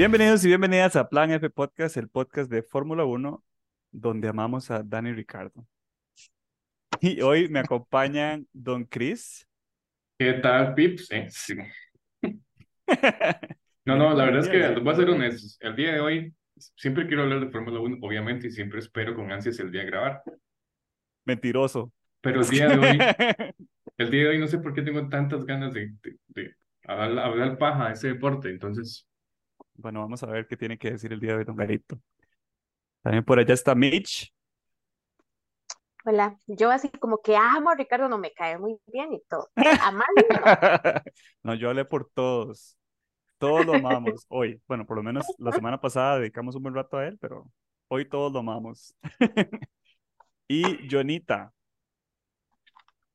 Bienvenidos y bienvenidas a Plan F Podcast, el podcast de Fórmula 1, donde amamos a Dani Ricardo. Y hoy me acompañan Don Chris. ¿Qué tal, Pips? Eh, sí. No, no, la verdad es que voy a ser honesto. El día de hoy, siempre quiero hablar de Fórmula 1, obviamente, y siempre espero con ansias el día de grabar. Mentiroso. Pero el día de hoy, el día de hoy no sé por qué tengo tantas ganas de, de, de hablar, hablar paja a ese deporte. Entonces, Bueno, vamos a ver qué tiene que decir el día de hoy Don Garito. También por allá está Mitch. Hola, yo así como que amo a Ricardo, no me cae muy bien y todo. Amar, no. No, yo hablé por todos. Todos lo amamos hoy. Bueno, por lo menos la semana pasada dedicamos un buen rato a él, pero hoy todos lo amamos. Y Jonita.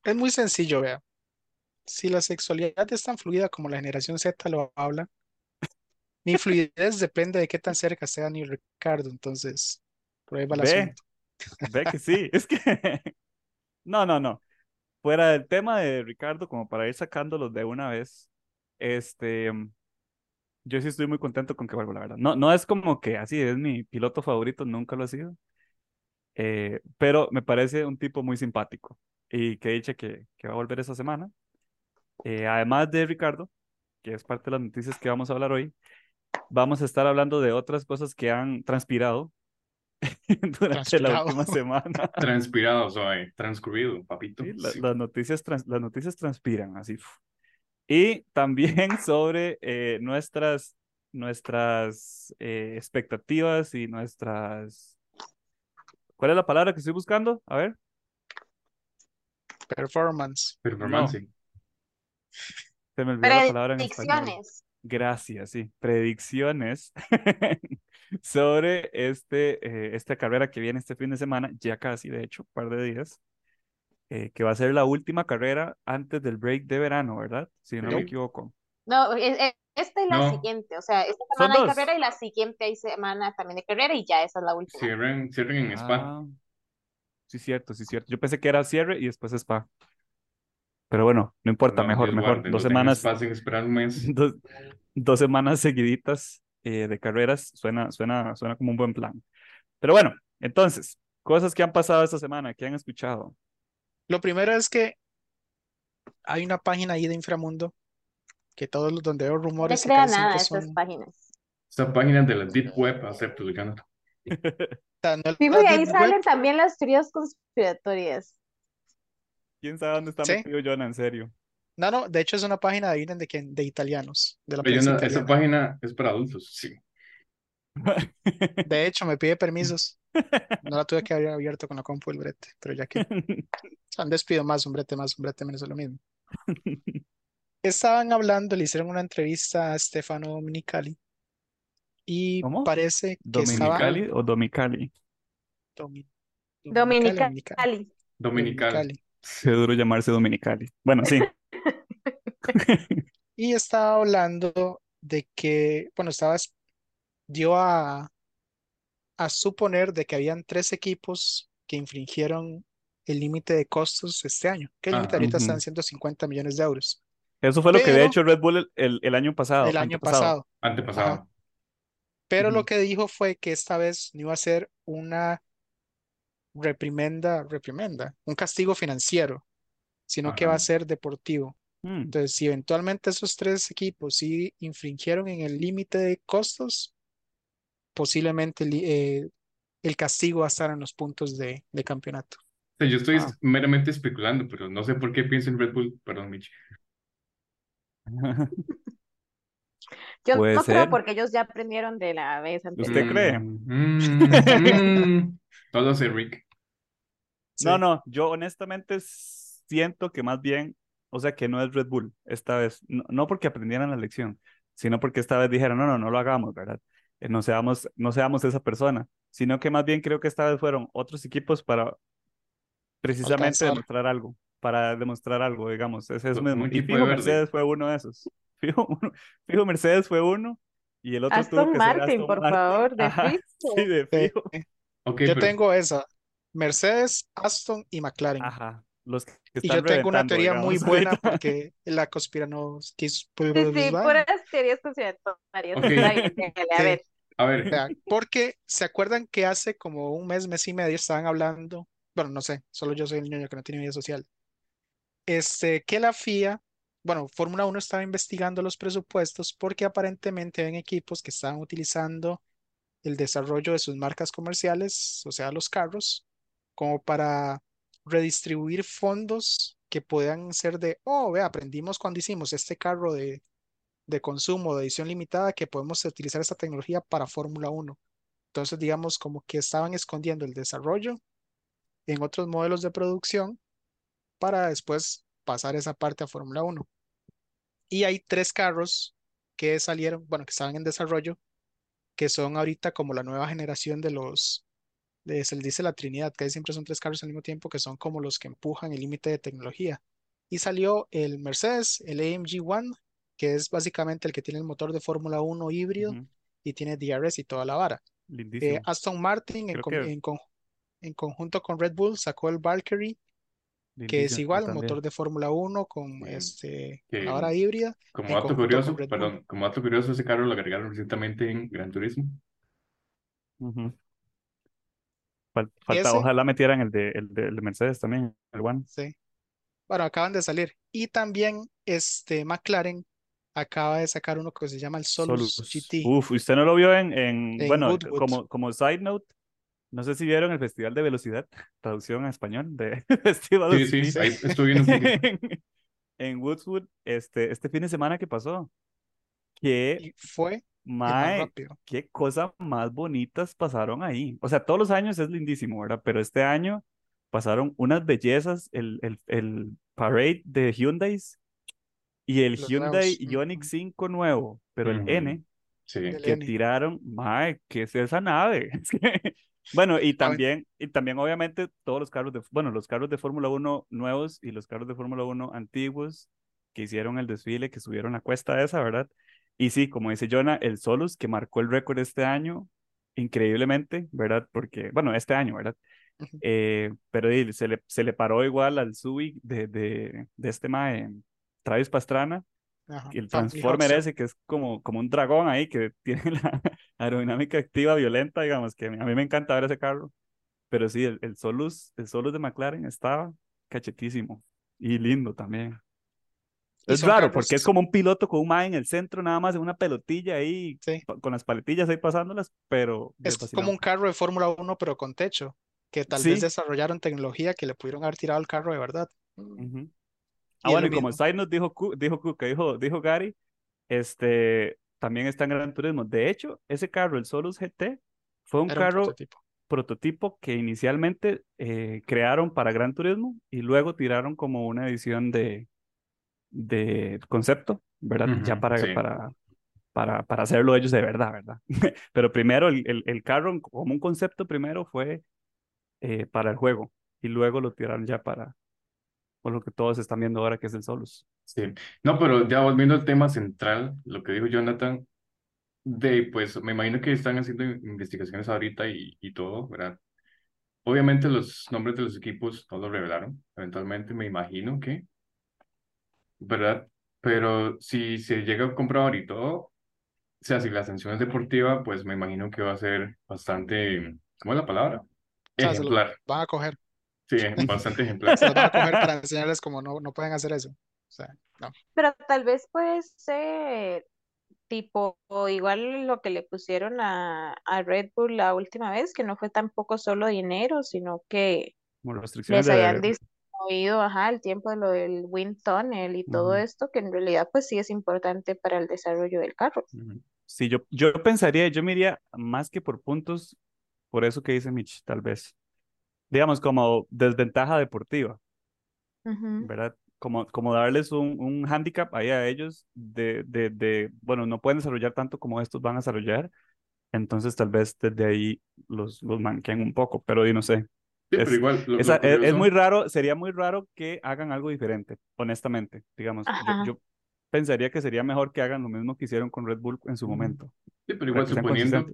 Es muy sencillo, vea. Si la sexualidad es tan fluida como la generación Z lo habla, mi fluidez depende de qué tan cerca sea ni Ricardo, entonces, va el Ve, asunto. ve que sí. Es que. No, no, no. Fuera del tema de Ricardo, como para ir sacándolos de una vez, este. Yo sí estoy muy contento con que vuelva, la verdad. No, no es como que así es mi piloto favorito, nunca lo ha sido. eh, pero me parece un tipo muy simpático. Y que que, que va a volver esa semana. Eh, además de Ricardo, que es parte de las noticias que vamos a hablar hoy, vamos a estar hablando de otras cosas que han transpirado durante la última semana. transpirado, soy transcurrido, papito. Sí, la- Sí. las noticias, trans- las noticias transpiran así. Y también sobre eh, nuestras, nuestras eh, expectativas y nuestras... ¿Cuál es la palabra que estoy buscando? A ver. Performance. Performance. Se me olvidó la palabra en español. Gracias, sí. Predicciones sobre este, eh, esta carrera que viene este fin de semana, ya casi, de hecho, un par de días, eh, que va a ser la última carrera antes del break de verano, ¿verdad? Si no me equivoco. No, es- es- esta y la No. siguiente, o sea, esta semana hay carrera y la siguiente hay semana también de carrera y ya esa es la última. Cierren, cierren en Spa. Ah, sí, cierto, sí, cierto. Yo pensé que era cierre y después spa. Pero bueno, no importa, No, mejor, mejor. guarde, Dos no semanas, spa sin esperar un mes. dos, dos semanas seguiditas eh, de carreras suena, suena, suena como un buen plan. Pero bueno, entonces, cosas que han pasado esta semana, que han escuchado. Lo primero es que hay una página ahí de inframundo que todos los donde veo No rumores crea casi nada esas son, páginas. Esta página de la Deep Web, acepto, Luciano. o sea, no es Sí, porque ahí web, salen también las teorías conspiratorias. ¿Quién sabe dónde está Sí. metido Jonah, en serio? no, no, de hecho es una página de, de, de italianos, de la esa página es para adultos, sí. De hecho, me pide permisos. No la tuve que haber abierto con la compu del brete, pero ya que o sea, un despido más, un brete más, un brete menos es lo mismo. Estaban hablando, le hicieron una entrevista a Stefano Dominicali y ¿Cómo? parece que estaba ¿Dominicali o Domicali? Domi- Dominicali. Dominicali, Dominical. Dominicali. Qué duro llamarse Dominicali. Bueno, sí. Y estaba hablando de que, bueno, estaba, dio a, a suponer de que habían tres equipos que infringieron el límite de costos este año, que el límite Ajá. ahorita está en Ujú. 150 millones de euros. Eso fue lo que había hecho Red Bull el, el- el año pasado. el año antepasado. pasado. Antepasado. Ajá. Pero lo que dijo fue que esta vez no iba a ser una reprimenda, reprimenda, un castigo financiero, sino que va a ser deportivo. Mm, Entonces, si eventualmente esos tres equipos sí infringieron en el límite de costos, posiblemente el, eh, el castigo va a estar en los puntos de, de campeonato. Yo estoy Ah. meramente especulando, pero no sé por qué pienso en Red Bull. Perdón, Mitch. Yo Puede no creo ser. porque ellos ya aprendieron de la vez anterior. ¿Usted cree? Mm, mm, todo sé, Rick. No, Sí. no, yo honestamente siento que más bien, o sea, que no es Red Bull esta vez, no, no porque aprendieran la lección, sino porque esta vez dijeron, no, no, no lo hagamos, ¿verdad? Eh, no seamos, no seamos esa persona, sino que más bien creo que esta vez fueron otros equipos para precisamente Alcanzar. demostrar algo, para demostrar algo, digamos, es eso mismo. Y fijo. Mercedes fue uno de esos. Fijo, uno- fijo, Mercedes fue uno y el otro tuvo Aston que ser Martin, Aston por Martin. favor, de Ajá, fijo. Sí, de fijo. Ok, Yo pero tengo esa, Mercedes, Aston y McLaren. Ajá. los que Y yo tengo una teoría muy buena ahorita. porque la conspiranoia... Sí, sí, puras teorías conspiratorias. Ok. Está bien, déjale, a ver. A ver, porque se acuerdan que hace como un mes, mes y medio estaban hablando, bueno, no sé, solo yo soy el niño que no tiene vida social, este, que la FIA, bueno, Fórmula 1 estaba investigando los presupuestos porque aparentemente había equipos que estaban utilizando el desarrollo de sus marcas comerciales, o sea, los carros, como para redistribuir fondos que puedan ser de, oh, vea, aprendimos cuando hicimos este carro de, de consumo, de edición limitada, que podemos utilizar esta tecnología para Fórmula 1. Entonces, digamos, como que estaban escondiendo el desarrollo en otros modelos de producción para después pasar esa parte a Fórmula 1. Y hay tres carros que salieron, bueno, que estaban en desarrollo, que son ahorita como la nueva generación de los, de, se les dice la Trinidad, que siempre son tres carros al mismo tiempo, que son como los que empujan el límite de tecnología. Y salió el Mercedes, el AMG One, que es básicamente el que tiene el motor de Fórmula 1 híbrido y tiene DRS y toda la vara. Eh. Aston Martin en, Creo con- que- en con- en conjunto con Red Bull sacó el Valkyrie, que es igual, motor de Fórmula 1 con este, la vara híbrida. como dato curioso, perdón, como dato curioso, ese carro lo agregaron recientemente en Gran Turismo. Ujú. Fal- falta, ese- ojalá metieran el de, el de, el de Mercedes también, el One. Sí. Bueno, acaban de salir. Y también este McLaren acaba de sacar uno que se llama el Solus, Solus. GT. Uf, usted no lo vio en, en, En bueno, Goodwood. como, como side note, no sé si vieron el Festival de Velocidad, traducción a español de Festival Sí, of sí, Speed. ahí estuve viendo un en, en Woodswood, este, este fin de semana que pasó. Qué, Y fue mae, qué cosas más bonitas pasaron ahí. O sea, todos los años es lindísimo, ¿verdad? Pero este año pasaron unas bellezas, el, el, el parade de Hyundais y el Los Hyundai nuevos, Ioniq ujú. 5 nuevo, pero el. N Sí. El que N. tiraron, mae, ¿qué es esa nave? Es que- Bueno, y también, y también obviamente todos los carros de, bueno, los carros de Fórmula 1 nuevos y los carros de Fórmula 1 antiguos que hicieron el desfile, que subieron la cuesta esa, ¿verdad? Y sí, como dice Jonah, el Solus que marcó el récord este año, increíblemente, ¿verdad? Porque, bueno, este año, ¿verdad? Eh, pero se le, se le paró igual al Subi de, de, de este mae, Travis Pastrana, Ajá. el Transformer ese que es como, como un dragón ahí que tiene la aerodinámica activa violenta, digamos, que a mí me encanta ver ese carro. Pero sí, el, el Solus, el Solus de McLaren estaba cachetísimo y lindo también. Es raro porque es como un piloto con un mae en el centro, nada más en una pelotilla ahí, Sí. con las paletillas ahí pasándolas, pero Es como un carro de Fórmula 1, pero con techo, que tal Sí. vez desarrollaron tecnología que le pudieron haber tirado al carro de verdad. Y Ah, bueno, y como side note dijo, dijo Cuca, dijo, dijo Gary, este, también está en Gran Turismo. De hecho, ese carro, el Solus GT, fue un Era un carro prototipo. prototipo que inicialmente eh, crearon para Gran Turismo y luego tiraron como una edición de, de concepto, ¿verdad? Ya para, sí. para, para, para hacerlo ellos de verdad, ¿verdad? Pero primero el, el, el carro como un concepto primero fue eh, para el juego y luego lo tiraron ya para, por lo que todos están viendo ahora que es el Solus. Sí. No, pero ya volviendo al tema central, lo que dijo Jonathan, de pues me imagino que están haciendo investigaciones ahorita y, y todo, ¿verdad? Obviamente los nombres de los equipos no lo revelaron, eventualmente me imagino que, ¿verdad? Pero si se llega a comprobar y todo, o sea, si la sanción es deportiva, pues me imagino que va a ser bastante, ¿cómo es la palabra? O sea, se lo Ejemplar, van a coger. sí, bastante ejemplar. Se los van a coger para enseñarles cómo no, no pueden hacer eso. O sea, no. Pero tal vez puede ser tipo o igual lo que le pusieron a, a Red Bull la última vez, que no fue tampoco solo dinero, sino que Como restricciones les de... disminuido ajá, el tiempo de lo del wind tunnel y todo Ujú. esto, que en realidad pues sí es importante para el desarrollo del carro. Ujú. Sí, yo, yo pensaría, yo me iría más que por puntos, por eso que dice Mitch, tal vez. Digamos, como desventaja deportiva, Ujú. ¿verdad? Como, como darles un, un handicap ahí a ellos de, de, de, bueno, no pueden desarrollar tanto como estos van a desarrollar, entonces tal vez desde ahí los, los manquen un poco, pero y no sé. Sí, pero Es- igual, lo, lo Esa- es, es curioso- muy raro, sería muy raro que hagan algo diferente, honestamente, digamos. Yo, yo pensaría que sería mejor que hagan lo mismo que hicieron con Red Bull en su momento, Sí, pero igual suponiendo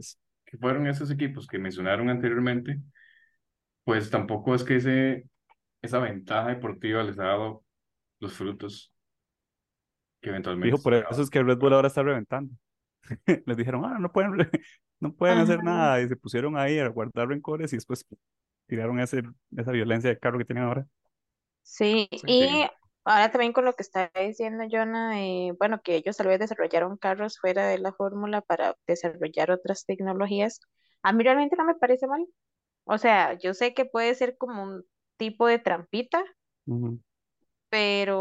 que fueron esos equipos que mencionaron anteriormente, pues tampoco es que ese esa ventaja deportiva les ha dado los frutos que eventualmente Dijo, por eso es que Red Bull ahora está reventando. Les dijeron, ah, no pueden, no pueden hacer nada. Y se pusieron ahí a guardar rencores y después tiraron ese, esa violencia de carro que tienen ahora. Sí, Sí. y ahora también con lo que está diciendo Jonah, eh, bueno, que ellos tal vez desarrollaron carros fuera de la fórmula para desarrollar otras tecnologías, a mí realmente no me parece mal. O sea, yo sé que puede ser como un tipo de trampita,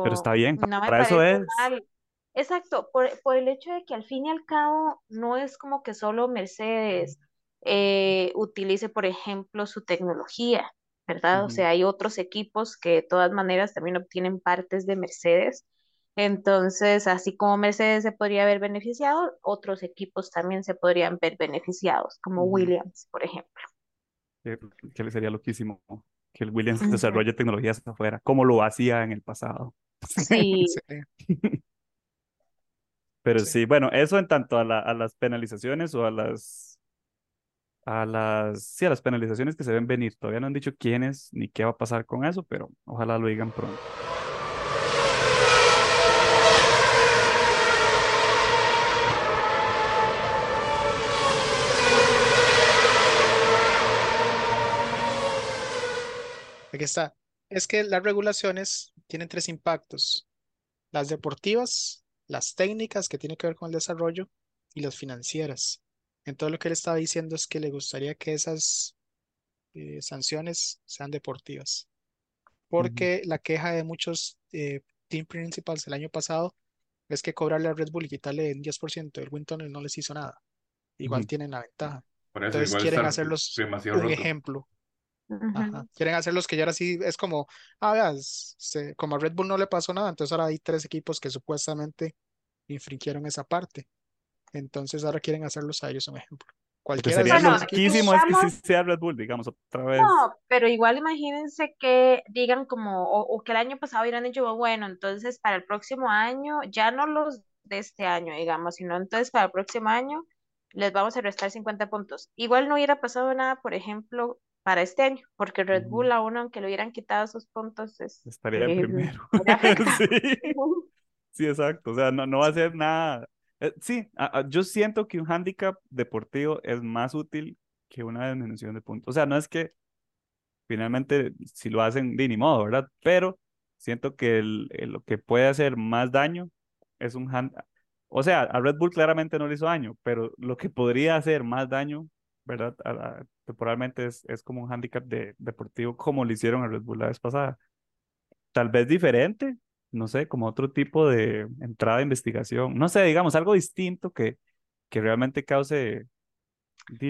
pero Pero está bien, no me para eso es. mal. Exacto, por, por el hecho de que al fin y al cabo no es como que solo Mercedes eh, utilice, por ejemplo, su tecnología, ¿verdad? O Ujú. sea, hay otros equipos que de todas maneras también obtienen partes de Mercedes. Entonces, así como Mercedes se podría ver beneficiado, otros equipos también se podrían ver beneficiados, como Ujú. Williams, por ejemplo. Que, que le sería loquísimo que el Williams desarrolle tecnologías afuera, como lo hacía en el pasado. Sí, Sí, Pero sí. sí, bueno, eso en tanto a, la- a las penalizaciones o a las, a las, sí, a las penalizaciones que se ven venir. Todavía no han dicho quiénes ni qué va a pasar con eso, pero ojalá lo digan pronto. Aquí está. Es que las regulaciones tienen tres impactos. Las deportivas, las técnicas que tienen que ver con el desarrollo y las financieras. Entonces lo que él estaba diciendo es que le gustaría que esas eh, sanciones sean deportivas. Porque la queja de muchos eh, team principals el año pasado es que cobrarle a Red Bull y quitarle un 10% del win tunnel no les hizo nada. Igual tienen la ventaja. Por eso Entonces igual quieren hacerlos demasiado un roto. ejemplo. Ajá. Quieren hacerlos que ya ahora sí es como, ah, veas, se- como a Red Bull no le pasó nada, entonces ahora hay tres equipos que supuestamente infringieron esa parte. Entonces ahora quieren hacerlos a ellos un ejemplo. Cualquiera sería Bueno, loquísimo es que sí sea Red Bull, digamos, otra vez. No, pero igual imagínense que digan como, o, o que el año pasado hubieran dicho, bueno, entonces para el próximo año, ya no los de este año, digamos, sino entonces para el próximo año les vamos a restar 50 puntos. Igual no hubiera pasado nada, por ejemplo, para este año, porque Red. Bull a uno, aunque le hubieran quitado esos puntos, es, Estaría eh, primero. Sí, sí, exacto. O sea, no, no va a ser nada. Eh, sí, a- a- yo siento que un handicap deportivo es más útil que una disminución de puntos. O sea, no es que finalmente si lo hacen de ni modo, ¿verdad? Pero siento que el- el- lo que puede hacer más daño es un hand... O sea, a Red Bull claramente no le hizo daño, pero lo que podría hacer más daño, ¿verdad? A la- temporalmente es, es como un handicap de, deportivo como lo hicieron a Red Bull la vez pasada. Tal vez diferente, no sé, como otro tipo de entrada de investigación. No sé, digamos, algo distinto que, que realmente cause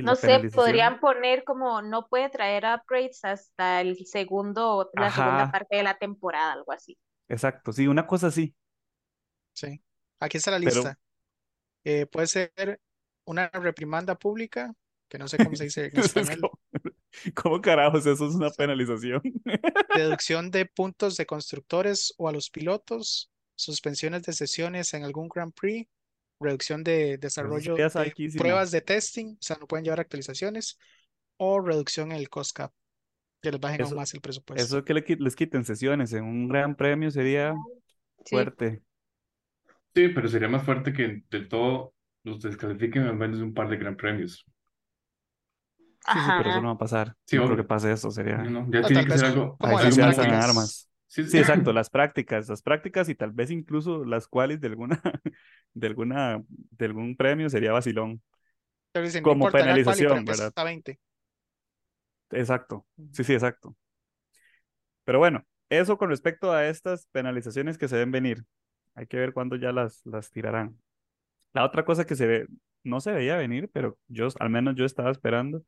No sé, podrían poner como no puede traer upgrades hasta el segundo, la segunda parte de la temporada, algo así. exacto, sí, una cosa así, sí. Aquí está la pero lista. Eh, puede ser una reprimanda pública, que no sé cómo se dice en es español. ¿cómo carajos eso es una penalización? Deducción de puntos de constructores o a los pilotos, suspensiones de sesiones en algún Grand Prix, reducción de desarrollo de pruebas de testing, o sea, no pueden llevar actualizaciones, o reducción en el cost cap, que les bajen aún más el presupuesto. eso que les quiten sesiones en un gran premio sería Sí. fuerte. Sí, pero sería más fuerte que del todo los descalifiquen al menos un par de gran premios. Sí, sí, pero eso no va a pasar. Sí, No creo que pase eso, No, sería... no, ya O tiene que ser algo, Ahí se alzan armas. Sí, Sí, exacto, las prácticas, las prácticas y tal vez incluso las cuales de alguna, de alguna, de algún premio sería vacilón, Pero dicen, no como pero penalización, ¿verdad? hasta 20. Exacto, sí, sí, exacto. Pero bueno, eso con respecto a estas penalizaciones que se deben venir. Hay que ver cuándo ya las, las tirarán. La otra cosa que se ve, no se veía venir, pero yo, al menos yo estaba esperando,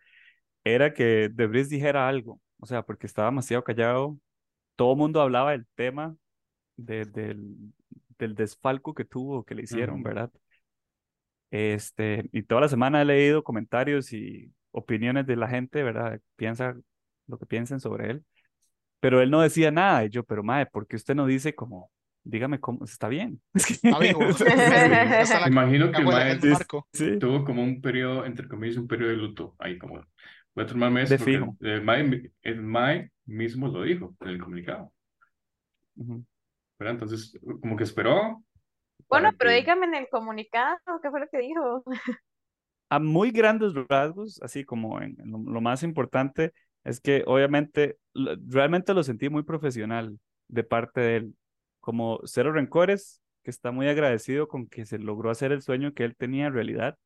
era que De Vries dijera algo. O sea, porque estaba demasiado callado. Todo el mundo hablaba del tema de- del, del desfalco que tuvo, que le hicieron. ¿verdad? Este, y toda la semana he leído comentarios y opiniones de la gente, ¿verdad? Piensa lo que piensen sobre él. Pero él no decía nada. Y yo, pero mae, ¿por qué usted no dice como, dígame cómo, está bien? Es que- Está vivo. La, Imagino que el sí, tuvo como un periodo, entre comillas, un periodo de luto. Ahí como, voy a tomarme fijo. el mae, el mae mismo lo dijo en el comunicado. Entonces, como que esperó Bueno, pero que... dígame en el comunicado, ¿qué fue lo que dijo? A muy grandes rasgos, así como en, en lo, lo más importante, es que obviamente lo- realmente lo sentí muy profesional de parte de él, como cero rencores, que está muy agradecido con que se logró hacer el sueño que él tenía en realidad.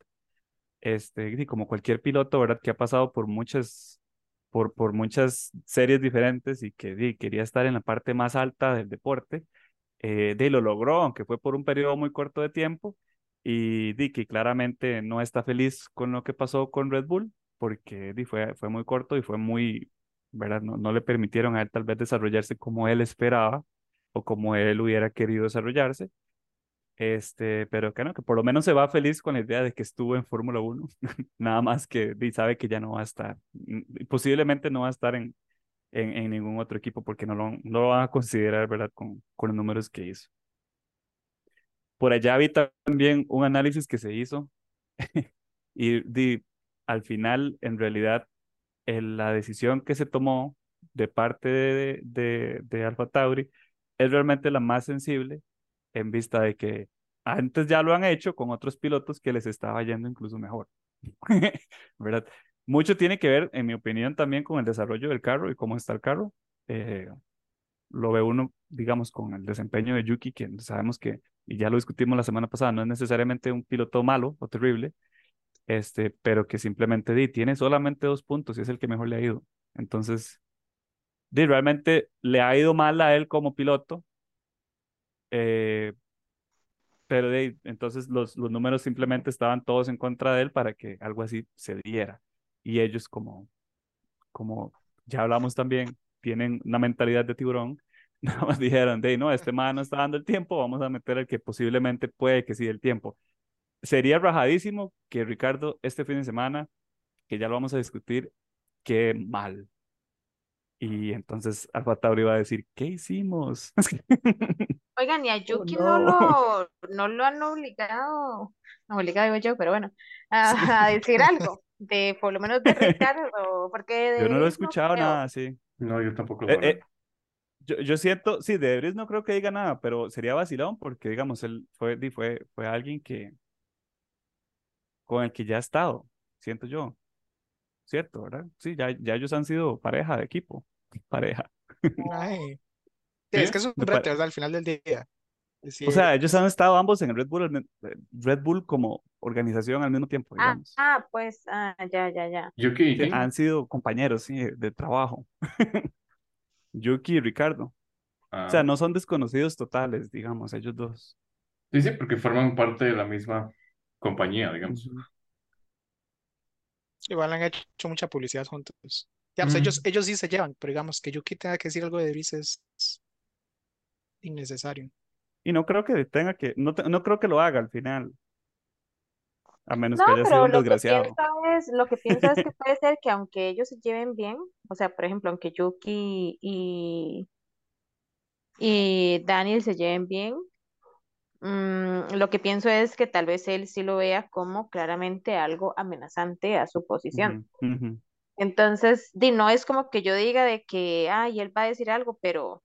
Este, y como cualquier piloto, ¿verdad? Que ha pasado por muchas, por, por muchas series diferentes y que di, quería estar en la parte más alta del deporte, eh, de lo logró, aunque fue por un periodo muy corto de tiempo, y di que claramente no está feliz con lo que pasó con Red Bull, porque di, fue, fue muy corto y fue muy, ¿verdad? No, no le permitieron a él tal vez desarrollarse como él esperaba o como él hubiera querido desarrollarse. Este, pero que no, que por lo menos se va feliz con la idea de que estuvo en Fórmula 1, nada más que di, sabe que ya no va a estar, posiblemente no va a estar en, en, en ningún otro equipo porque no lo, no lo van a considerar, ¿verdad? Con, con los números que hizo. Por allá vi también un análisis que se hizo y di, al final, en realidad, el- la decisión que se tomó de parte de, de, de Alfa Tauri es realmente la más sensible en vista de que antes ya lo han hecho con otros pilotos que les estaba yendo incluso mejor. ¿Verdad? Mucho tiene que ver, en mi opinión, también con el desarrollo del carro y cómo está el carro. Eh, lo ve uno, digamos, con el desempeño de Yuki, que sabemos que, y ya lo discutimos la semana pasada, no es necesariamente un piloto malo o terrible, este, pero que simplemente di, tiene solamente dos puntos y es el que mejor le ha ido. Entonces, di, realmente le ha ido mal a él como piloto, eh, pero de, entonces los, los números simplemente estaban todos en contra de él para que algo así se diera. Y ellos como, como ya hablamos también, tienen una mentalidad de tiburón, nada más dijeron, de no, este man no está dando el tiempo, vamos a meter el que posiblemente puede que sí el tiempo. Sería rajadísimo que Ricardo este fin de semana, que ya lo vamos a discutir, qué mal. Y entonces Alfa Tauri va a decir, ¿qué hicimos? Oigan, y a Oh, Yuki no no. lo, no lo han obligado, no obligado digo yo, pero bueno, a, a decir algo, de por lo menos de Ricardo, porque de Yo no lo he no escuchado nada así. No, yo tampoco lo Eh, eh, yo, yo siento, sí, de Debris no creo que diga nada, pero sería vacilón porque, digamos, él fue, fue, fue alguien que, con el que ya ha estado, siento yo, ¿cierto, verdad? Sí, ya, ya ellos han sido pareja de equipo, pareja. Ay, ¿Sí? es que es un reto, ¿verdad? Al final del día. O sea, ellos han estado ambos en el Red Bull, eh, Red Bull como organización al mismo tiempo, Ah, digamos. ah, pues, ah, ya, ya, ya. Yuki y Sí, han sido compañeros, sí, de, trabajo. Yuki y Ricardo. O Ah, sea, no son desconocidos totales, digamos, ellos dos. sí, sí, porque forman parte de la misma compañía, digamos. Igual han hecho mucha publicidad juntos. Digamos, ellos, Mm. ellos sí se llevan, pero digamos que Yuki tenga que decir algo de Debris es innecesario. Y no creo que tenga que, no, te- no creo que lo haga al final, a menos No, que haya sido un que desgraciado. es, lo que pienso es que puede ser que aunque ellos se lleven bien, o sea, por ejemplo, aunque Yuki y, y Daniel se lleven bien, mm, lo que pienso es que tal vez él sí lo vea como claramente algo amenazante a su posición. Ujú, ujú. Entonces, di, no es como que yo diga de que, ay, él va a decir algo, pero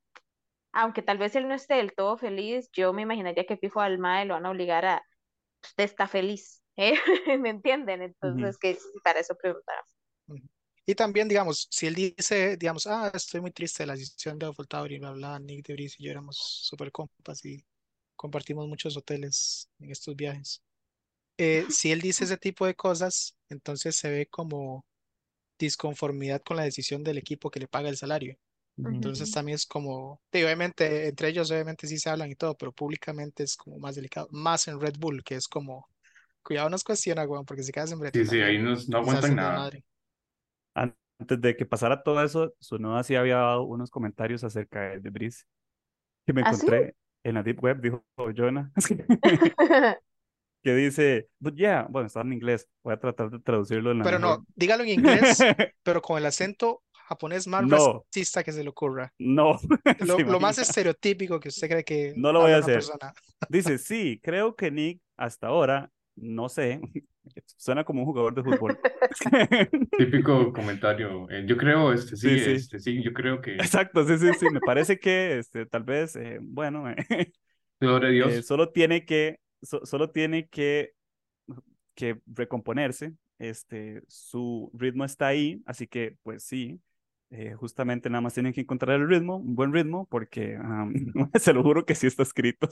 aunque tal vez él no esté del todo feliz, yo me imaginaría que fijo al mae lo van a obligar a, usted está feliz, ¿eh? ¿Me entienden? Entonces, que para eso preguntaba. Ujú. Y también, digamos, si él dice, digamos, ah, estoy muy triste de la decisión de AlphaTauri, bla, bla, Nick Debris y yo éramos súper compas y compartimos muchos hoteles en estos viajes. Eh, si él dice ese tipo de cosas, entonces se ve como disconformidad con la decisión del equipo que le paga el salario. Ujú. Entonces Ujú. también es como, sí, obviamente, entre ellos obviamente sí se hablan y todo, pero públicamente es como más delicado, más en Red Bull, que es como, cuidado nos cuestiona, weón, porque si quedas en Breta Sí, sí, ahí también no, y aguantan nada. Antes de que pasara todo eso, Sonoda sí había dado unos comentarios acerca de Debris que me ¿Ah, sí? encontré en la Deep Web, dijo Jonah, que dice, but yeah, bueno, está en inglés, voy a tratar de traducirlo en la Pero mejor. no, dígalo en inglés, pero con el acento japonés más No, racista que se le ocurra. no, Lo, lo más estereotípico que usted cree que No lo voy a hacer. persona. Dice, sí, creo que Nick hasta ahora, no sé, Suena como un jugador de fútbol. Típico comentario. eh, yo creo, este, sí, Sí, sí. este, sí, yo creo que, Exacto, sí, sí, sí. Me parece que este, tal vez, eh, bueno, eh, gloria a Dios. eh, solo tiene que, so- solo tiene que, que recomponerse. Este, su ritmo está ahí, así que, pues sí, eh, justamente nada más tienen que encontrar el ritmo, un buen ritmo, porque am, se lo juro que sí está escrito.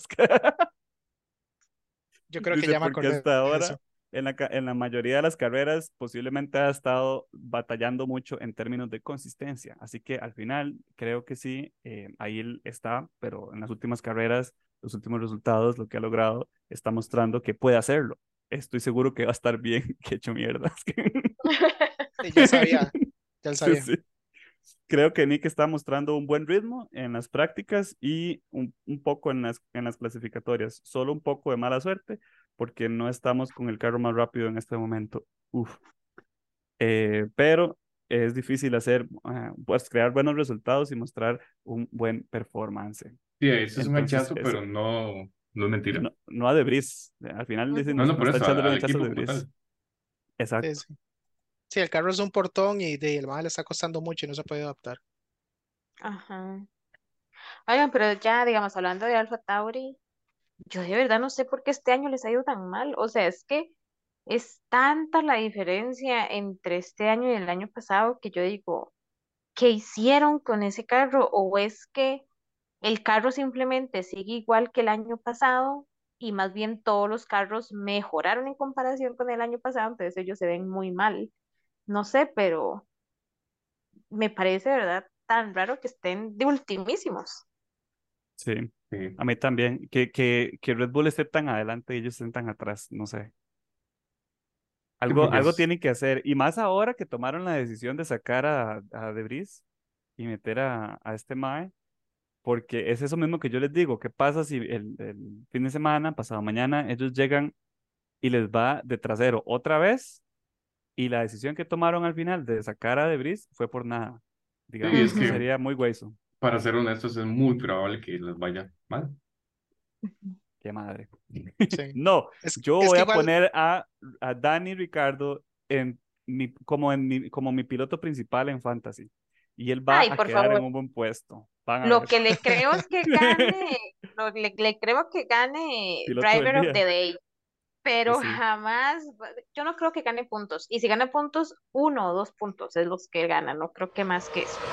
Yo creo que Dice, ya me acordé hasta de ahora, eso. En la, en la mayoría de las carreras, posiblemente ha estado batallando mucho en términos de consistencia. Así que al final, creo que sí, eh, ahí él está, pero en las últimas carreras, los últimos resultados, lo que ha logrado, está mostrando que puede hacerlo. Estoy seguro que va a estar bien, que he hecho mierdas. Sí, ya sabía, ya Sí, sabía. sí. Creo que Nick está mostrando un buen ritmo en las prácticas y un, un poco en las, en las clasificatorias. Solo un poco de mala suerte porque no estamos con el carro más rápido en este momento. Uf. Eh, pero es difícil hacer, ah, pues crear buenos resultados y mostrar un buen performance. Sí, eso es un hachazo, eso- pero no, no es mentira. No, no a Debris. Al final dicen, No, no, por está eso, al un hachazo equipo a como Debris. Exacto. Sí, sí. Sí, el carro es un portón y de, el mal le está costando mucho y no se puede adaptar. Ajá. Oigan, pero ya, digamos, hablando de Alfa Tauri, yo de verdad no sé por qué este año les ha ido tan mal. O sea, es que es tanta la diferencia entre este año y el año pasado que yo digo, ¿qué hicieron con ese carro? ¿O es que el carro simplemente sigue igual que el año pasado y más bien todos los carros mejoraron en comparación con el año pasado, entonces ellos se ven muy mal? No sé, pero me parece, ¿verdad? Tan raro que estén de ultimísimos. Sí. Sí. A mí también. Que, que, que Red Bull esté tan adelante y ellos estén tan atrás, no sé. Algo, algo es- tienen que hacer. Y más ahora que tomaron la decisión de sacar a, a Debris y meter a, a este Mae, porque es eso mismo que yo les digo. ¿Qué pasa si el, el fin de semana, pasado mañana, ellos llegan y les va de trasero otra vez? Y la decisión que tomaron al final de sacar a Debris fue por nada. Digamos, es que- sería muy hueso. Para ser honestos, es muy probable que les vaya mal. Qué madre. Sí. No, Es, Yo es voy a igual, poner a, a Dani Ricardo en mi, como, en mi, como mi piloto principal en Fantasy. Y él va Ay, a por quedar en un buen puesto. Lo ver. que le creo es que gane, lo- le, le creo que gane Piloto Driver of the Day, pero sí. jamás, yo no creo que gane puntos. Y si gana puntos, uno o dos puntos es los que gana, no creo que más que eso.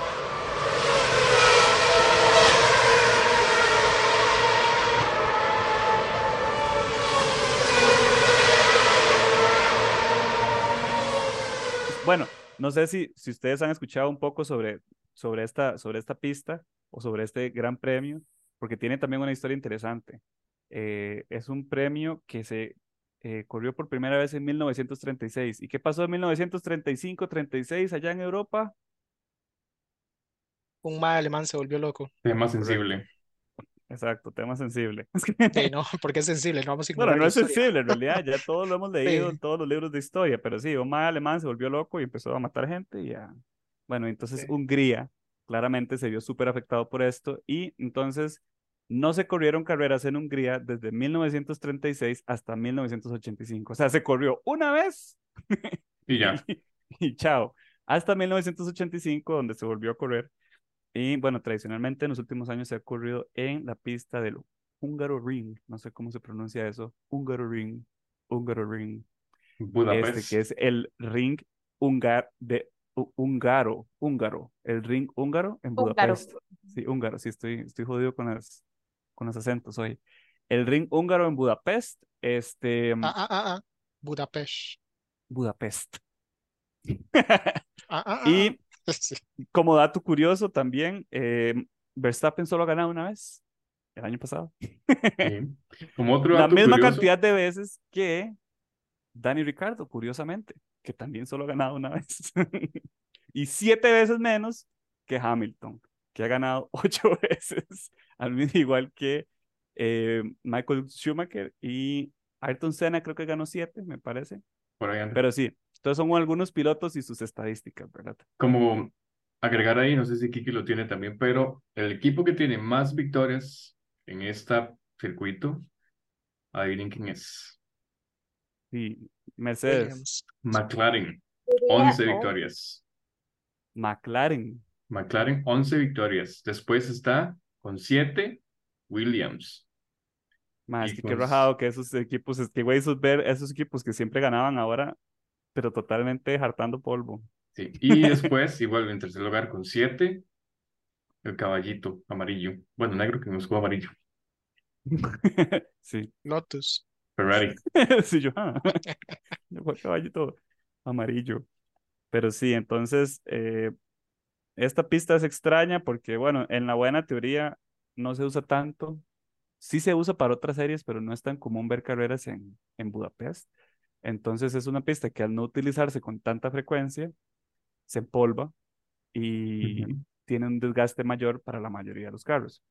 Bueno, no sé si, si ustedes han escuchado un poco sobre, sobre, esta, sobre esta pista o sobre este gran premio, porque tiene también una historia interesante. Eh, es un premio que se eh, corrió por primera vez en 1936. ¿Y qué pasó en 1935-36 allá en Europa? un mal alemán se volvió loco. Tema Correcto. sensible. Exacto, tema sensible. Sí, no, porque es sensible, no vamos a Bueno, ignorar no la es historia. sensible, en realidad, ya todos lo hemos leído en Sí. todos los libros de historia, pero sí, un mae alemán se volvió loco y empezó a matar gente y ya. Bueno, entonces Sí. Hungría claramente se vio súper afectado por esto y entonces no se corrieron carreras en Hungría desde 1936 hasta 1985. O sea, se corrió una vez Y ya. y, y chao. Hasta 1985, donde se volvió a correr. Y bueno, tradicionalmente en los últimos años se ha corrido en la pista del Húngaro Ring. No sé cómo se pronuncia eso. Húngaro Ring. Húngaro Ring. Budapest. Este que es el ring húngar de húngaro, húngaro, el ring húngaro en Húngaro. Budapest. Sí, húngaro, sí, estoy, estoy jodido con los, con los acentos hoy. El ring húngaro en Budapest, este, Ah, ah, ah, ah. Budapest. Budapest. Ah, ah, ah, Y ah. Sí. como dato curioso también, eh, Verstappen solo ha ganado una vez, el año pasado. Sí. Como otro La dato misma curioso, cantidad de veces que Dani Ricardo, curiosamente, que también solo ha ganado una vez. y siete veces menos que Hamilton, que ha ganado ocho veces, al mismo igual que eh, Michael Schumacher y Ayrton Senna, creo que ganó siete, me parece. por ahí anda. Pero sí, estos son algunos pilotos y sus estadísticas, ¿verdad? Como agregar ahí, no sé si Kiki lo tiene también, pero el equipo que tiene más victorias en este circuito, adivinen quién es. Sí, Mercedes, Williams. McLaren, Diría, 11 oh, victorias. McLaren. McLaren, 11 victorias. Después está con 7 Williams. Más que qué rajado que esos equipos, es que güey, esos ver esos equipos que siempre ganaban ahora, pero totalmente hartando polvo. Sí. Y después, igual en tercer lugar con 7, el caballito amarillo. Bueno, negro que no es como amarillo. Sí, Lotus. Ferrari. sí, yo, ah, yo fue caballito amarillo. Pero sí, entonces, eh, esta pista es extraña porque, bueno, en la buena teoría no se usa tanto. Sí se usa para otras series, pero no es tan común ver carreras en, en Budapest. Entonces es una pista que al no utilizarse con tanta frecuencia, se empolva y tiene un desgaste mayor para la mayoría de los carros.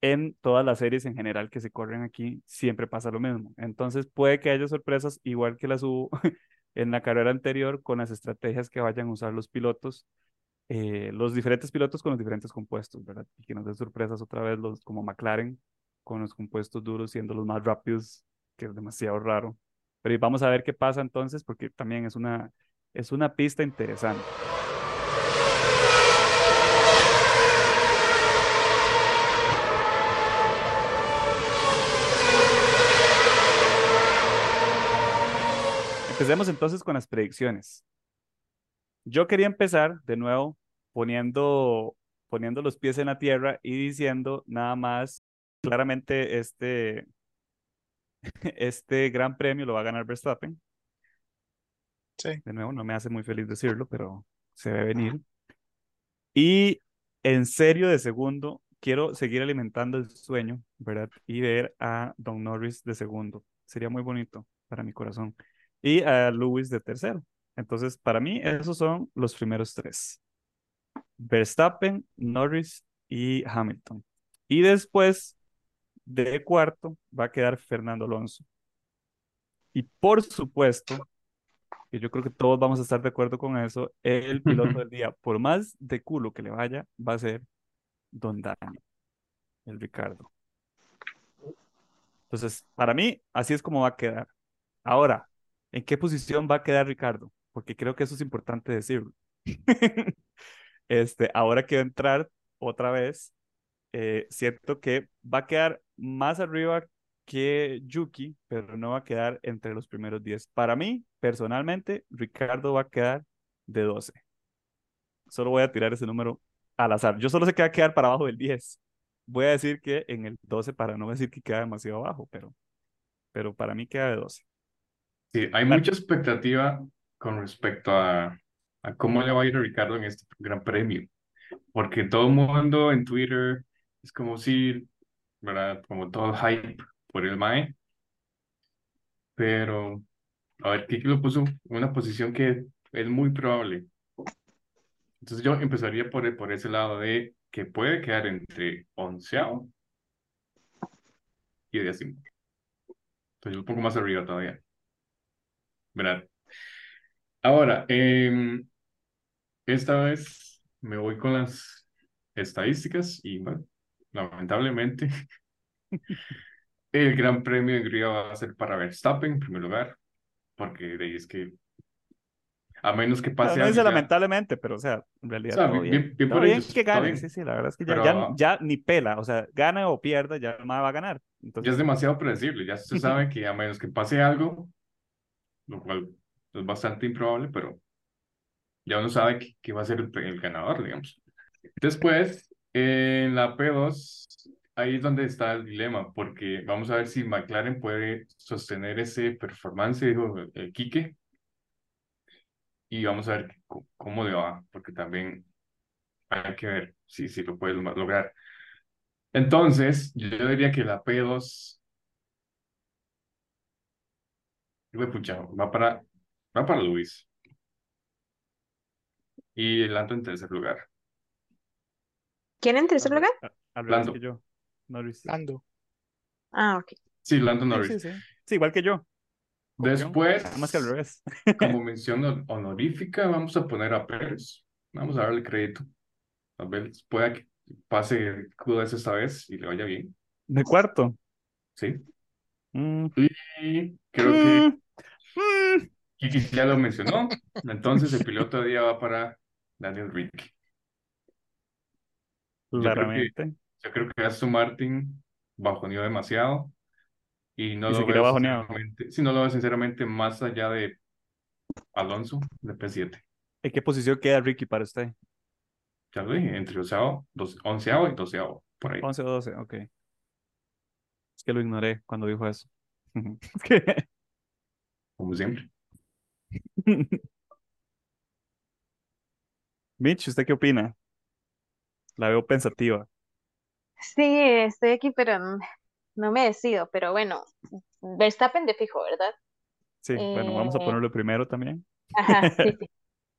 En todas las series en general que se corren aquí, siempre pasa lo mismo. Entonces puede que haya sorpresas, igual que las hubo en la carrera anterior, con las estrategias que vayan a usar los pilotos, eh, los diferentes pilotos con los diferentes compuestos, ¿verdad? Y que nos den sorpresas otra vez, los como McLaren, con los compuestos duros siendo los más rápidos, que es demasiado raro. Pero vamos a ver qué pasa entonces, porque también es una, es una pista interesante. Empecemos entonces con las predicciones. Yo quería empezar de nuevo poniendo, poniendo los pies en la tierra y diciendo nada más, claramente este, este gran premio lo va a ganar Verstappen. Sí. De nuevo, no me hace muy feliz decirlo, pero se ve venir. Y en serio, de segundo, quiero seguir alimentando el sueño, ¿verdad? Y ver a Don Norris de segundo. Sería muy bonito para mi corazón. Y a Lewis de tercero. Entonces, para mí, esos son los primeros tres. Verstappen, Norris y Hamilton. Y después, de cuarto, va a quedar Fernando Alonso. Y por supuesto, que yo creo que todos vamos a estar de acuerdo con eso, el piloto del día, por más de culo que le vaya, va a ser Don Dani, el Ricardo. Entonces, para mí, así es como va a quedar. Ahora, ¿en qué posición va a quedar Ricardo? Porque creo que eso es importante decirlo. Este, ahora que va a entrar otra vez, eh, siento que va a quedar más arriba que Yuki, pero no va a quedar entre los primeros 10. Para mí, personalmente, Ricardo va a quedar de 12. Solo voy a tirar ese número al azar. Yo solo sé que va a quedar para abajo del 10. Voy a decir que en el 12 para no decir que queda demasiado abajo, pero, pero para mí queda de 12. Sí, hay mucha expectativa con respecto a, a cómo le va a ir a Ricardo en este gran premio. Porque todo el mundo en Twitter es como si, ¿verdad? Como todo hype por el MAE. Pero, a ver, Kiki lo puso en una posición que es muy probable. Entonces yo empezaría por, por ese lado de que puede quedar entre onceavo y décimo. Entonces lo pongo más arriba todavía. ¿Verdad? Ahora, em, esta vez me voy con las estadísticas y, bueno, lamentablemente, el Gran Premio de Hungría va a ser para Verstappen en primer lugar, porque de ahí es que, a menos que No, pase no dice algo ya- lamentablemente, pero o sea, en realidad O sea, todo bien- bien. bien- Todo por bien ellos, que gane. Sí, sí, la verdad es que ya, Pero, ya, ah, ya ni pela. O sea, gane o pierda, ya el mae va a ganar. ya Entonces, es demasiado predecible, ya se sabe que a menos que pase algo, lo cual es bastante improbable, pero ya uno sabe que, que va a ser el, el ganador, digamos. Después, en la P2, ahí es donde está el dilema, porque vamos a ver si McLaren puede sostener ese performance, dijo el Quique, y vamos a ver cómo le va, porque también hay que ver si, si lo puede lo- lograr. Entonces, yo diría que la P2, Güey, pucha, va para, va para Luis. Y Lando en tercer lugar. ¿Quién en tercer lugar? a- al revés Lando. que yo. Norris. Lando. Ah, ok. Sí, Lando Norris. sí, sí. Sí, igual que yo. Después, más que al revés. como mención hon- honorífica, vamos a poner a Pérez. Vamos a darle crédito. Tal vez pueda que pase Q2 esta vez y le vaya bien. De cuarto. Sí. Mm, Y creo que mm. Kiki ya lo mencionó, entonces el piloto de día va para Daniel Rick. Yo creo que, Claramente. yo creo que Aston Martin bajoneó demasiado y no Y lo veo bajoneado. sí, no lo veo sinceramente más allá de Alonso de P7. ¿En qué posición queda Ricky para usted? Ya lo dije, entre onceavo, dos- onceavo y doceavo, por ahí. 11 o 12, ok. Es que lo ignoré cuando dijo eso. Es que- como siempre. Mitch, ¿usted qué opina? La veo pensativa. Sí, estoy aquí, pero no, me decido. Pero bueno, Verstappen de fijo, ¿verdad? Sí, bueno, vamos a Eh, ponerlo primero también. ajá, sí, sí.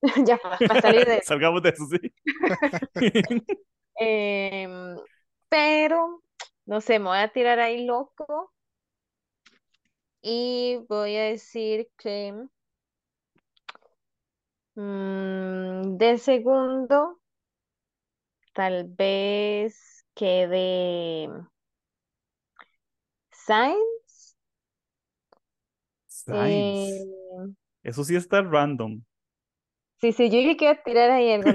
Ya para, para salir de Salgamos de eso, sí. Em, pero, no sé, me voy a tirar ahí loco y voy a decir que mm, de segundo tal vez quede Sainz. Sainz. Em, Eso sí está random. sí, sí, yo dije que iba a tirar ahí algo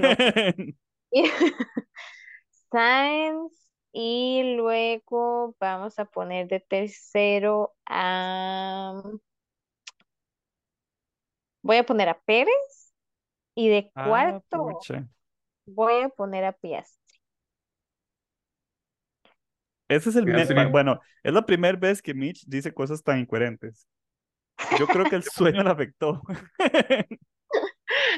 Sainz y luego vamos a poner de tercero a... Voy a poner a Pérez y de Ah, cuarto. Voy a poner a Piastri. Ese es el... Piastri. Bueno, es la primera vez que Mitch dice cosas tan incoherentes. Yo creo que el sueño le afectó.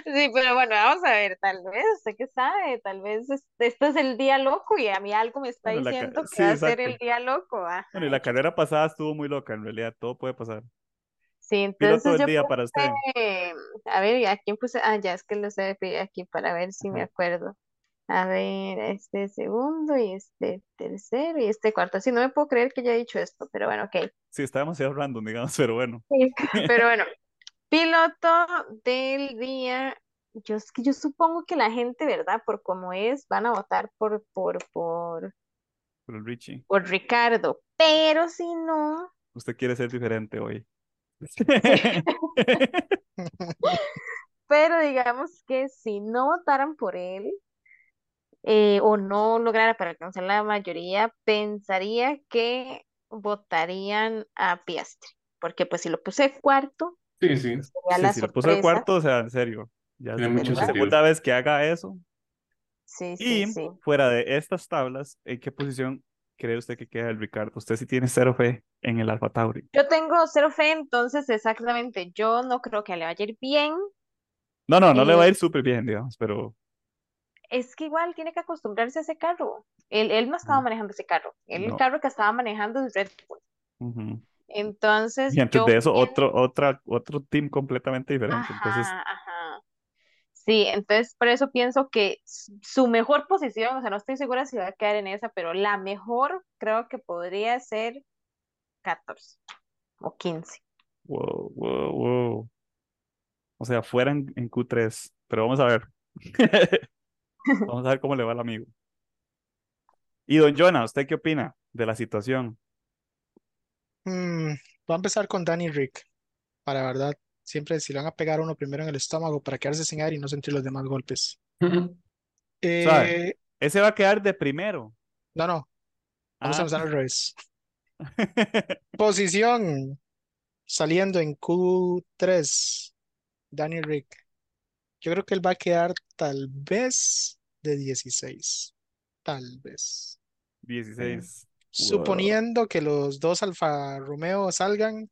Sí, pero bueno, vamos a ver, tal vez, usted qué sabe, tal vez es- este es el día loco y a mí algo me está Bueno, diciendo que sí, va a ser el día loco. ajá. Bueno, y la carrera pasada estuvo muy loca, en realidad, todo puede pasar. Sí, Piloto entonces del yo día para usted. a ver, ¿a quién puse? Ah, ya es que lo sé aquí para ver si me acuerdo. A ver, este segundo y este tercero y este cuarto. Sí, no me puedo creer que haya dicho esto, pero bueno, ok. Sí, está demasiado random, digamos, pero bueno. Sí, Pero bueno, piloto del día. Yo, es que yo supongo que la gente, ¿verdad? Por cómo es, van a votar por, por, por, Pero Richie, por Ricardo. Pero si no, usted quiere ser diferente hoy. pero digamos que si no votaran por él, eh, o no lograra para alcanzar la mayoría, pensaría que votarían a Piastri. Porque pues si lo puse cuarto, Sí, sí, sería Sí, la si lo sorpresa, cuarto, o sea, en serio. Ya es mucho la segunda vez que haga eso. Sí, sí, Y sí. fuera de estas tablas, ¿en qué posición cree usted que queda el Ricardo? Usted sí tiene cero fe en el Alfa Tauri. Yo tengo cero fe, entonces exactamente, yo no creo que le vaya a ir bien. No, no, no le va a Eh, ir súper bien, digamos, pero es que igual tiene que acostumbrarse a ese carro. Él, él no estaba mm, manejando ese carro. Él el carro que estaba manejando es Red Bull. Entonces Y antes yo de eso, otro, otra, otro team completamente diferente. Entonces, ajá. Sí, entonces por eso pienso que su mejor posición, o sea, no estoy segura si va a quedar en esa, pero la mejor creo que podría ser 14 o 15. wow, wow, wow. O sea, fuera en, en Q3, pero vamos a ver. Vamos a ver cómo le va al amigo. Y don Jonah, ¿usted qué opina de la situación? Mm, voy a empezar con Danny Rick. Para verdad, siempre si le van a pegar a uno primero en el estómago para quedarse sin aire y no sentir los demás golpes. ¿Sabe? Eh, Ese va a quedar de primero. no, no, vamos a Ah, empezar al revés. Posición saliendo en Q3, Danny Rick. Yo creo que él va a quedar tal vez de 16. Tal vez. 16. Wow. Suponiendo que los dos Alfa Romeo salgan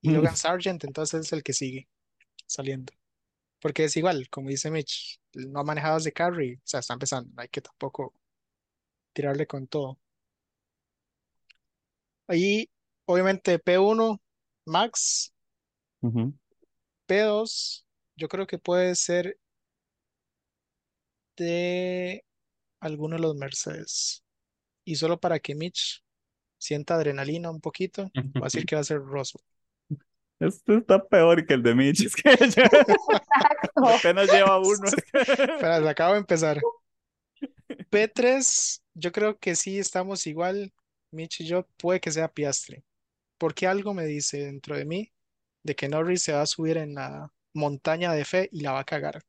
y Logan Sargent, entonces es el que sigue saliendo. Porque es igual, como dice Mitch, no ha manejado de carry, o sea, está empezando, no hay que tampoco tirarle con todo. Ahí, obviamente, P1, Max, Ujú. P2, yo creo que puede ser de alguno de los Mercedes. Y solo para que Mitch sienta adrenalina un poquito, va a decir que va a ser Russell. Este está peor que el de Mitch. Es que Exacto. apenas lleva uno. Es que- Espera, acabo de empezar. P3, yo creo que sí estamos igual, Mitch y yo, puede que sea Piastri, porque algo me dice dentro de mí de que Norris se va a subir en la montaña de fe y la va a cagar.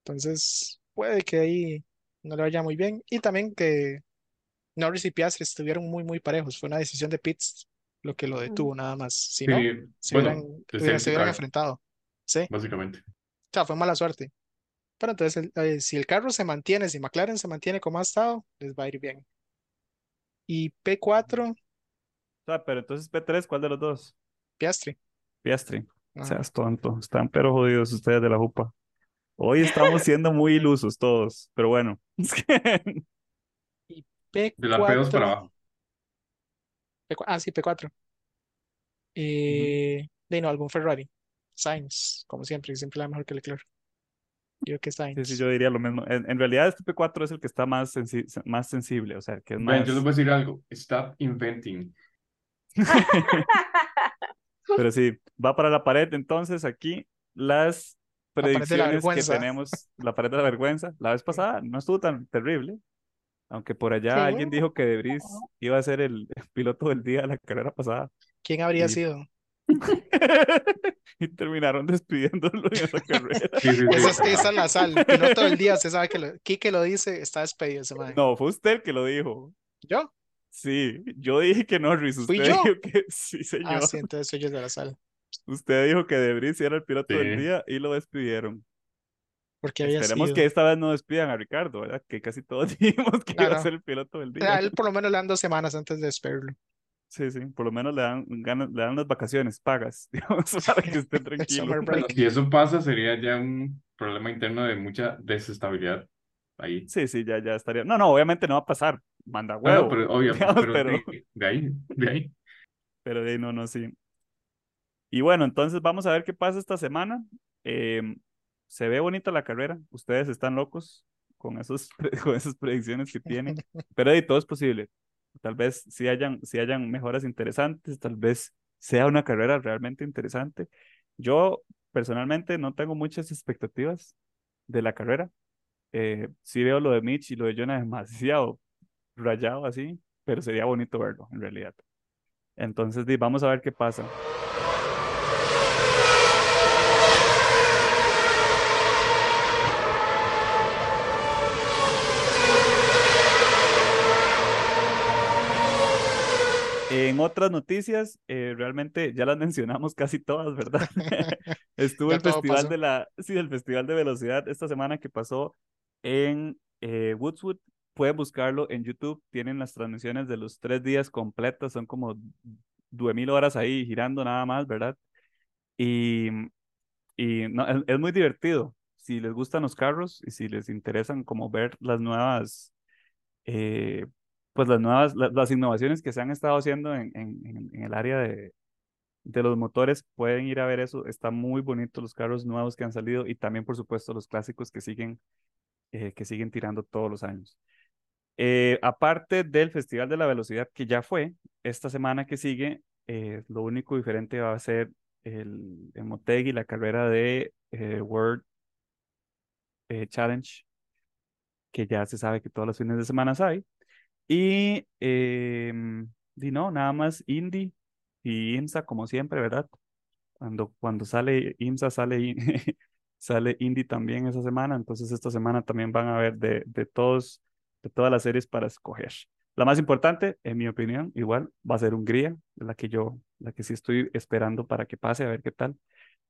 Entonces, puede que ahí no le vaya muy bien. Y también que Norris y Piastri estuvieron muy, muy parejos. Fue una decisión de Pitts lo que lo detuvo nada más. Si no, Sí, se bueno, hubieran, el hubieran- se safety hubieran car, enfrentado. Sí, o básicamente. sea, fue mala suerte. Pero entonces, el- eh, si el carro se mantiene, si McLaren se mantiene como ha estado, les va a ir bien. Y P4, O sea, pero entonces P3, ¿cuál de los dos? Piastri. Piastri. Ajá. Seas tonto. Están pero jodidos ustedes de la jupa. Hoy estamos siendo muy ilusos todos, pero bueno. Y De la P2 para P4, abajo. P4 ah, sí, P4. Eh, de no, algún Ferrari. Sainz, como siempre, siempre la mejor que Leclerc. Yo que Sí, Sainz. sí, yo diría lo mismo. En, en realidad, este P4 es el que está más, sensi- más sensible, o sea, que es Ven, yo les más... voy a decir algo. Stop inventing. Pero sí, va para la pared. Entonces, aquí las la predicciones que tenemos, la pared de la vergüenza. La vez pasada no estuvo tan terrible, aunque por allá Sí. alguien dijo que De Vries iba a ser el piloto del día de la carrera pasada. ¿Quién habría Y- sido? y terminaron despidiéndolo en esa carrera. Sí, sí, sí. Esa es, esa es la sal. Piloto del día, se sabe que lo, Quique lo dice, está despedido ese man. No, fue usted el que lo dijo. ¿Yo? Sí, yo dije que Norris, ¿Fui usted yo? dijo que sí, señor. Ah, sí, entonces soy yo de la sal. Usted dijo que De Vries era el piloto del día y lo despidieron. Porque había Esperemos sido. que esta vez no despidan a Ricardo, ¿verdad? Que casi todos dijimos que iba Claro. a ser el piloto del A día. él por lo menos le dan dos semanas antes de despedirlo. Sí, sí, por lo menos le dan ganas, le dan las vacaciones pagas, digamos, para que esté tranquilo. Bueno, si eso pasa, sería ya un problema interno de mucha desestabilidad ahí. Sí, sí, ya, ya estaría. No, no, obviamente no va a pasar. Manda huevo. no, pero obvio, digamos, pero pero, de, de ahí, de ahí. pero de ahí no, no, sí. Y bueno, entonces vamos a ver qué pasa esta semana. Em, se ve bonita la carrera. Ustedes están locos con, esos, con esas predicciones que tienen. Pero de ahí todo es posible. Tal vez si hayan, si hayan mejoras interesantes, tal vez sea una carrera realmente interesante. Yo personalmente no tengo muchas expectativas de la carrera. Eh, sí veo lo de Mitch y lo de Jonah demasiado rayado así, pero sería bonito verlo en realidad. Entonces, vamos a ver qué pasa. Otras noticias, eh, realmente ya las mencionamos casi todas, ¿verdad? Estuvo Ya el festival pasó. de la, sí, el festival de velocidad esta semana que pasó en eh, Woodswood. Pueden buscarlo en YouTube. Tienen las transmisiones de los tres días completas. Son como 9.000 horas ahí girando nada más, ¿verdad? Y, y no, es, es muy divertido. Si les gustan los carros y si les interesan como ver las nuevas, eh, pues las nuevas, la- las innovaciones que se han estado haciendo en, en, el área de, de los motores, pueden ir a ver eso. Está muy bonito los carros nuevos que han salido y también, por supuesto, los clásicos que siguen, eh, que siguen tirando todos los años. Eh, aparte del Festival de la Velocidad que ya fue, esta semana que sigue, eh, lo único diferente va a ser el, el Motegi, la carrera de eh, World Challenge, que ya se sabe que todos los fines de semana hay. Y, em, y no, nada más Indy y IMSA, como siempre, ¿verdad? Cuando, cuando sale IMSA, sale, sale Indy también esa semana. Entonces, esta semana también van a ver de, de, todos, de todas las series para escoger. La más importante, en mi opinión, igual va a ser Hungría, la que yo, la que sí estoy esperando para que pase, a ver qué tal.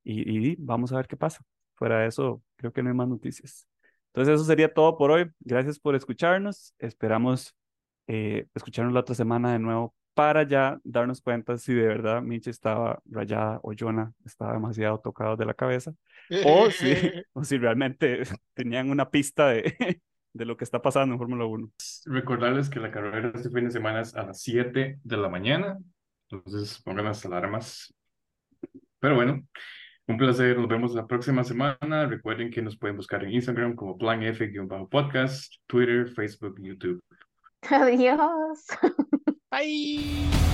Y, y vamos a ver qué pasa. Fuera de eso, creo que no hay más noticias. Entonces, eso sería todo por hoy. Gracias por escucharnos. Esperamos eh, escucharnos la otra semana de nuevo para ya darnos cuenta si de verdad Mitch estaba rayada o Jonah estaba demasiado tocado de la cabeza o si, o si realmente tenían una pista de, de lo que está pasando en Fórmula 1. Recordarles que la carrera este fin de semana es a las 7 de la mañana, entonces pongan las alarmas. Pero bueno, un placer, nos vemos la próxima semana. Recuerden que nos pueden buscar en Instagram como Plan F-podcast, Twitter, Facebook YouTube. Adiós. Bye.